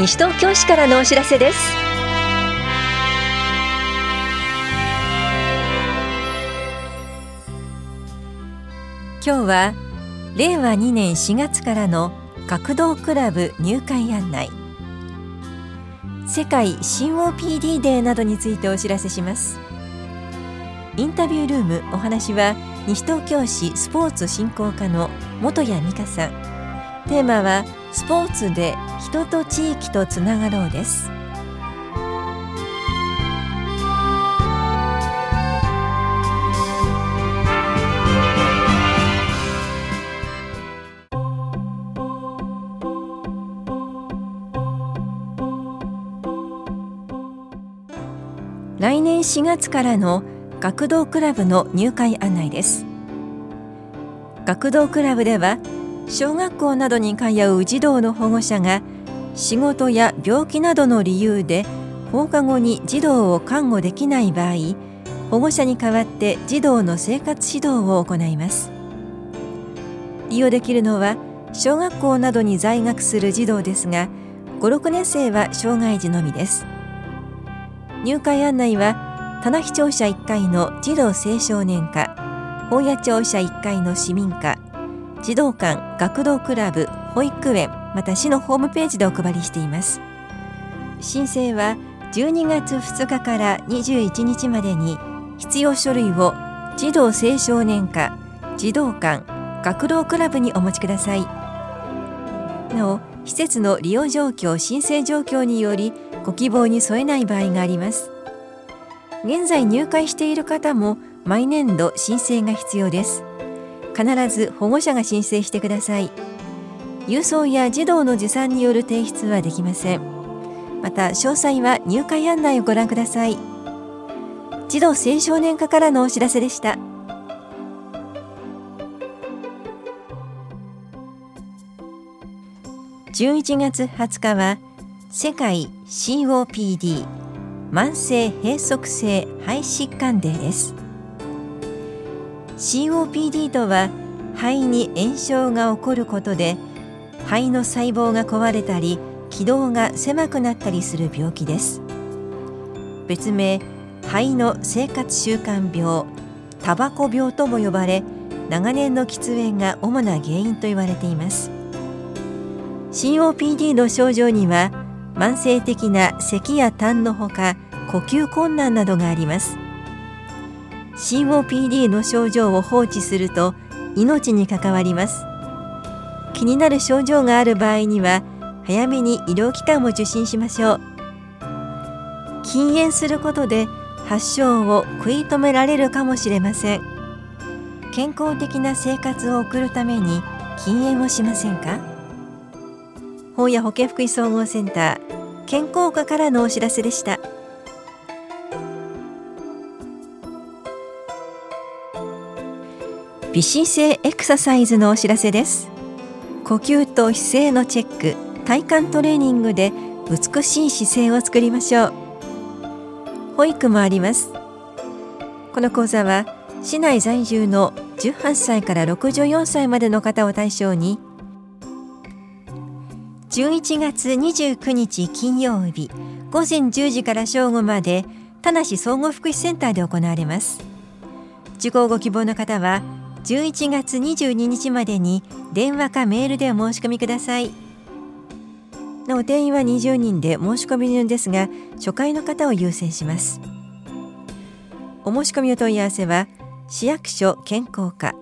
西東京市からのお知らせです。今日は令和2年4月からの学童クラブ入会案内。世界新 OPD デーなどについてお知らせします。インタビュールームお話は西東京市スポーツ振興課の本谷美香さん。テーマはスポーツで人と地域とつながろうです。来年4月からの学童クラブの入会案内です。学童クラブでは小学校などに通う児童の保護者が仕事や病気などの理由で放課後に児童を看護できない場合保護者に代わって児童の生活指導を行います。利用できるのは小学校などに在学する児童ですが56年生は障害児のみです。入会案内は棚視庁舎1階の児童青少年課本屋庁舎1階の市民課児童館学童クラブ保育園また市のホームページでお配りしています。申請は12月2日から21日までに必要書類を児童青少年課児童館学童クラブにお持ちください。なお施設の利用状況申請状況によりご希望に添えない場合があります。現在入会している方も毎年度申請が必要です。必ず保護者が申請してください。郵送や児童の持参による提出はできません。また詳細は入会案内をご覧ください。児童青少年課からのお知らせでした。11月20日は世界 COPD 慢性閉塞性肺疾患デーです。COPD とは肺に炎症が起こることで肺の細胞が壊れたり気道が狭くなったりする病気です。別名肺の生活習慣病タバコ病とも呼ばれ長年の喫煙が主な原因と言われています。COPD の症状には慢性的な咳や痰のほか呼吸困難などがあります。COPD の症状を放置すると命に関わります。気になる症状がある場合には早めに医療機関を受診しましょう。禁煙することで発症を食い止められるかもしれません。健康的な生活を送るために禁煙をしませんか？本屋保健福祉総合センター健康課からのお知らせでした。微姿勢エクササイズのお知らせです。呼吸と姿勢のチェック体幹トレーニングで美しい姿勢を作りましょう。保育もあります。この講座は市内在住の18歳から64歳までの方を対象に11月29日金曜日午前10時から正午まで田無総合福祉センターで行われます。受講ご希望の方は11月22日までに電話かメールでお申し込みください。なお定員は20人で申し込み順ですが初回の方を優先します。お申し込みお問い合わせは市役所健康課。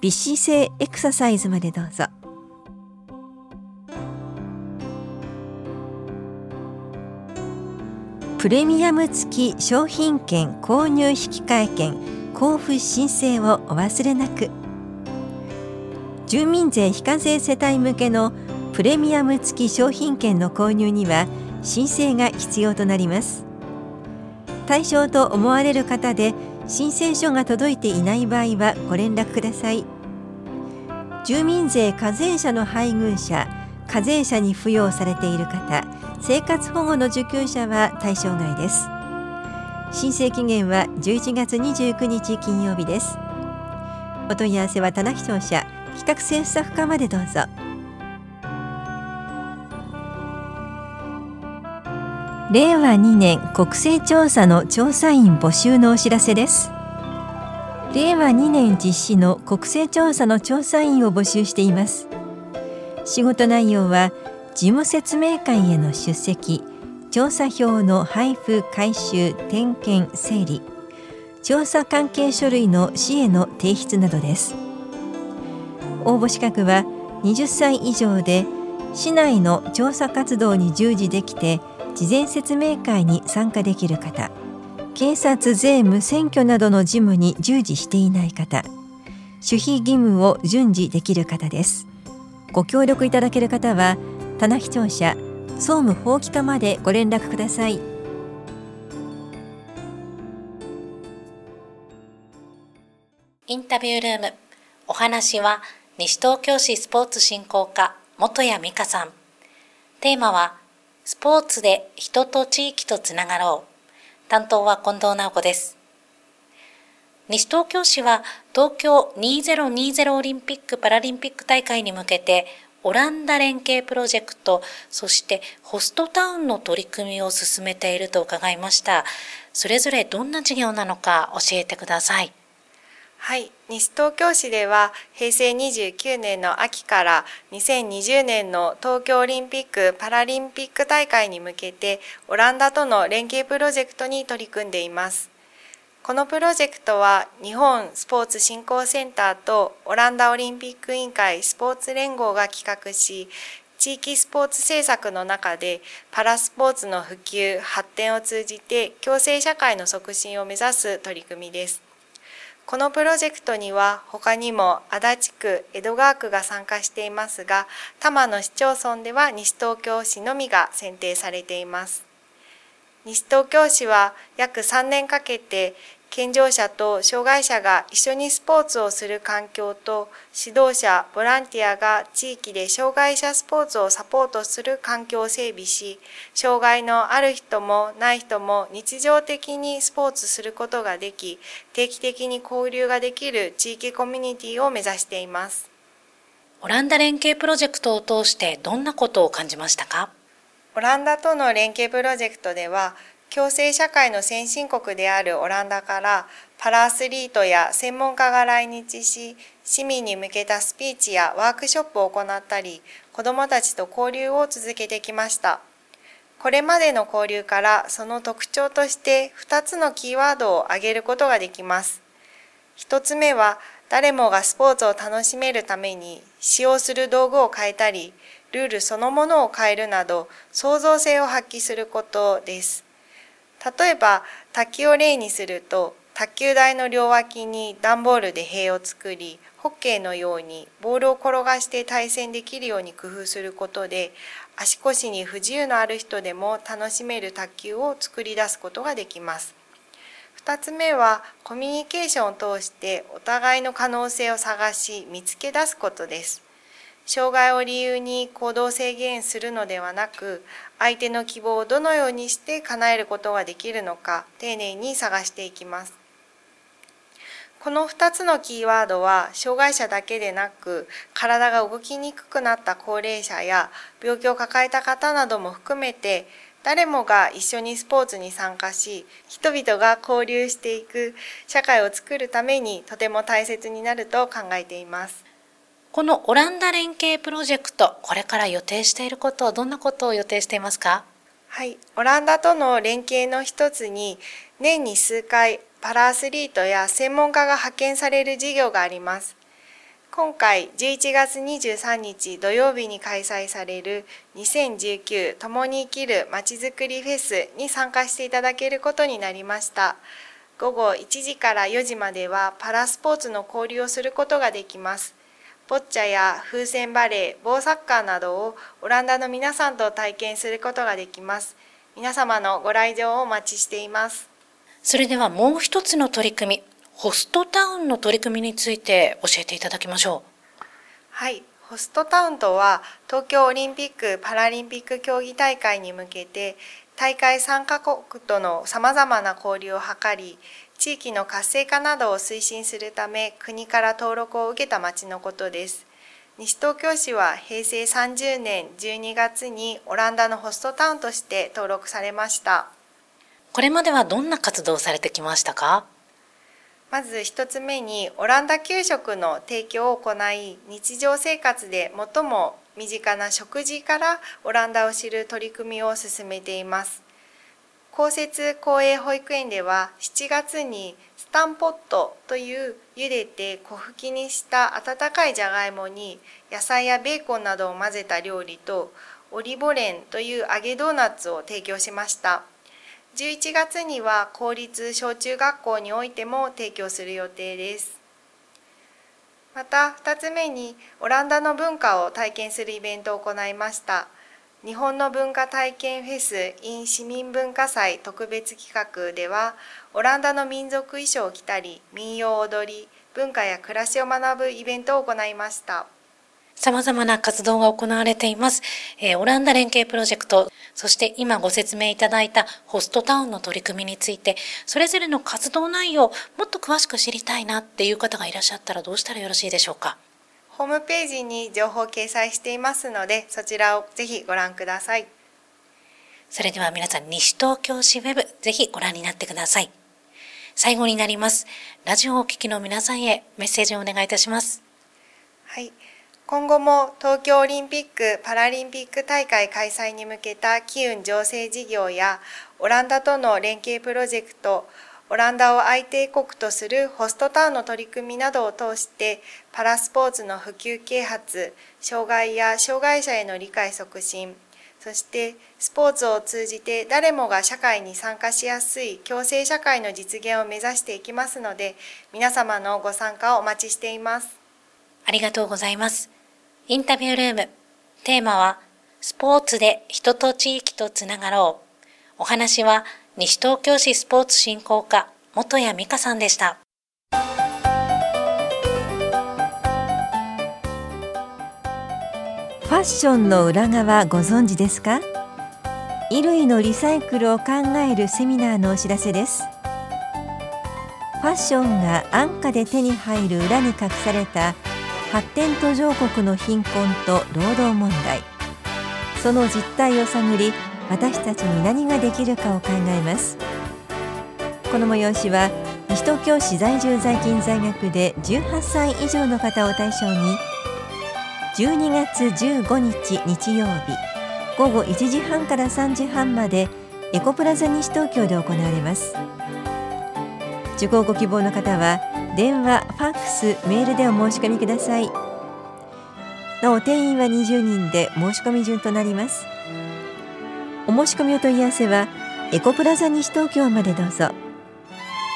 美姿勢エクササイズまでどうぞ。プレミアム付き商品券購入引換券。交付申請をお忘れなく。住民税非課税世帯向けのプレミアム付き商品券の購入には申請が必要となります。対象と思われる方で申請書が届いていない場合はご連絡ください。住民税課税者の配偶者課税者に扶養されている方生活保護の受給者は対象外です。申請期限は11月29日金曜日です。お問い合わせは棚視聴者企画制スタッフ課までどうぞ。令和2年国勢調査の調査員募集のお知らせです。令和2年実施の国勢調査の調査員を募集しています。仕事内容は事務説明会への出席調査票の配布回収点検整理。調査関係書類の市への提出などです。応募資格は20歳以上で市内の調査活動に従事できて事前説明会に参加できる方。警察税務選挙などの事務に従事していない方。守秘義務を順次できる方です。ご協力いただける方は棚視聴者総務法規課までご連絡くださいインタビュールームお話は西東京市スポーツ振興課元谷美香さん。テーマは、スポーツで人と地域とつながろう。担当は近藤直子です。西東京市は東京2020オリンピック・パラリンピック大会に向けてオランダ連携プロジェクト、そしてホストタウンの取り組みを進めていると伺いました。それぞれどんな事業なのか教えてください。はい、西東京市では平成29年の秋から2020年の東京オリンピック・パラリンピック大会に向けてオランダとの連携プロジェクトに取り組んでいます。このプロジェクトは日本スポーツ振興センターとオランダオリンピック委員会スポーツ連合が企画し、地域スポーツ政策の中でパラスポーツの普及・発展を通じて共生社会の促進を目指す取り組みです。このプロジェクトには他にも足立区、江戸川区が参加していますが、多摩の市町村では西東京市のみが選定されています。西東京市は約3年かけて健常者と障害者が一緒にスポーツをする環境と指導者、ボランティアが地域で障害者スポーツをサポートする環境を整備し、障害のある人もない人も日常的にスポーツすることができ、定期的に交流ができる地域コミュニティを目指しています。オランダ連携プロジェクトを通してどんなことを感じましたか？オランダとの連携プロジェクトでは、共生社会の先進国であるオランダからパラアスリートや専門家が来日し市民に向けたスピーチやワークショップを行ったり子どもたちと交流を続けてきました。これまでの交流からその特徴として2つのキーワードを挙げることができます。1つ目は誰もがスポーツを楽しめるために使用する道具を変えたりルールそのものを変えるなど創造性を発揮することです例えば卓球を例にすると卓球台の両脇に段ボールで塀を作りホッケーのようにボールを転がして対戦できるように工夫することで足腰に不自由のある人でも楽しめる卓球を作り出すことができます。2つ目はコミュニケーションを通してお互いの可能性を探し見つけ出すことです。障害を理由に行動制限するのではなく相手の希望をどのようにして叶えることができるのか丁寧に探していきますこの2つのキーワードは障害者だけでなく体が動きにくくなった高齢者や病気を抱えた方なども含めて誰もが一緒にスポーツに参加し人々が交流していく社会を作るためにとても大切になると考えています。このオランダ連携プロジェクト、これから予定していること、どんなことを予定していますか？はい、オランダとの連携の一つに、年に数回、パラアスリートや専門家が派遣される事業があります。今回11月23日土曜日に開催される2019共に生きるまちづくりフェスに参加していただけることになりました。午後1時から4時まではパラスポーツの交流をすることができます。ボッチャや風船バレー、棒サッカーなどをオランダの皆さんと体験することができます。皆様のご来場をお待ちしています。それではもう一つの取り組み、ホストタウンの取り組みについて教えていただきましょう。はい、ホストタウンとは東京オリンピック・パラリンピック競技大会に向けて大会参加国とのさまざまな交流を図り地域の活性化などを推進するため国から登録を受けた町のことです。西東京市は平成30年12月にオランダのホストタウンとして登録されました。これまではどんな活動をされてきましたか？まず一つ目にオランダ給食の提供を行い日常生活で最も身近な食事からオランダを知る取り組みを進めています公設公営保育園では7月にスタンポットという茹でて小吹きにした温かいじゃがいもに野菜やベーコンなどを混ぜた料理とオリボレンという揚げドーナツを提供しました。11月には公立小中学校においても提供する予定です。また2つ目にオランダの文化を体験するイベントを行いました。日本の文化体験フェス in 市民文化祭特別企画ではオランダの民族衣装を着たり民謡踊り文化や暮らしを学ぶイベントを行いました。様々な活動が行われています、えー、オランダ連携プロジェクトそして今ご説明いただいたホストタウンの取り組みについてそれぞれの活動内容もっと詳しく知りたいなっていう方がいらっしゃったらどうしたらよろしいでしょうか？ホームページに情報を掲載していますので、そちらをぜひご覧ください。それでは皆さん、西東京市ウェブ、ぜひご覧になってください。最後になります。ラジオをお聞きの皆さんへメッセージをお願いいたします。はい。今後も東京オリンピック・パラリンピック大会開催に向けた機運醸成事業やオランダとの連携プロジェクト、オランダを相手国とするホストタウンの取り組みなどを通してパラスポーツの普及啓発障害や障害者への理解促進そしてスポーツを通じて誰もが社会に参加しやすい共生社会の実現を目指していきますので皆様のご参加をお待ちしています。ありがとうございます。インタビュールームテーマはスポーツで人と地域とつながろう。お話は西東京市スポーツ振興課元谷美香さんでした。ファッションの裏側ご存知ですか？衣類のリサイクルを考えるセミナーのお知らせです。ファッションが安価で手に入る裏に隠された発展途上国の貧困と労働問題。その実態を探り私たちに何ができるかを考えます。この催しは西東京市在住在勤在学で18歳以上の方を対象に12月15日日曜日午後1時半から3時半までエコプラザ西東京で行われます。受講ご希望の方は電話、ファックス、メールでお申し込みください。なお定員は20人で申し込み順となります。お申し込みお問い合わせはエコプラザ西東京までどうぞ。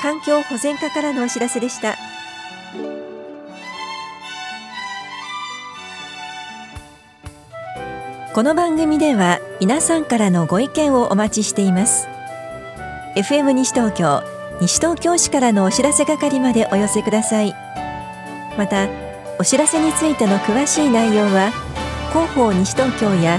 環境保全課からのお知らせでした。この番組では皆さんからのご意見をお待ちしています。FM 西東京西東京市からのお知らせ係までお寄せください。またお知らせについての詳しい内容は広報西東京や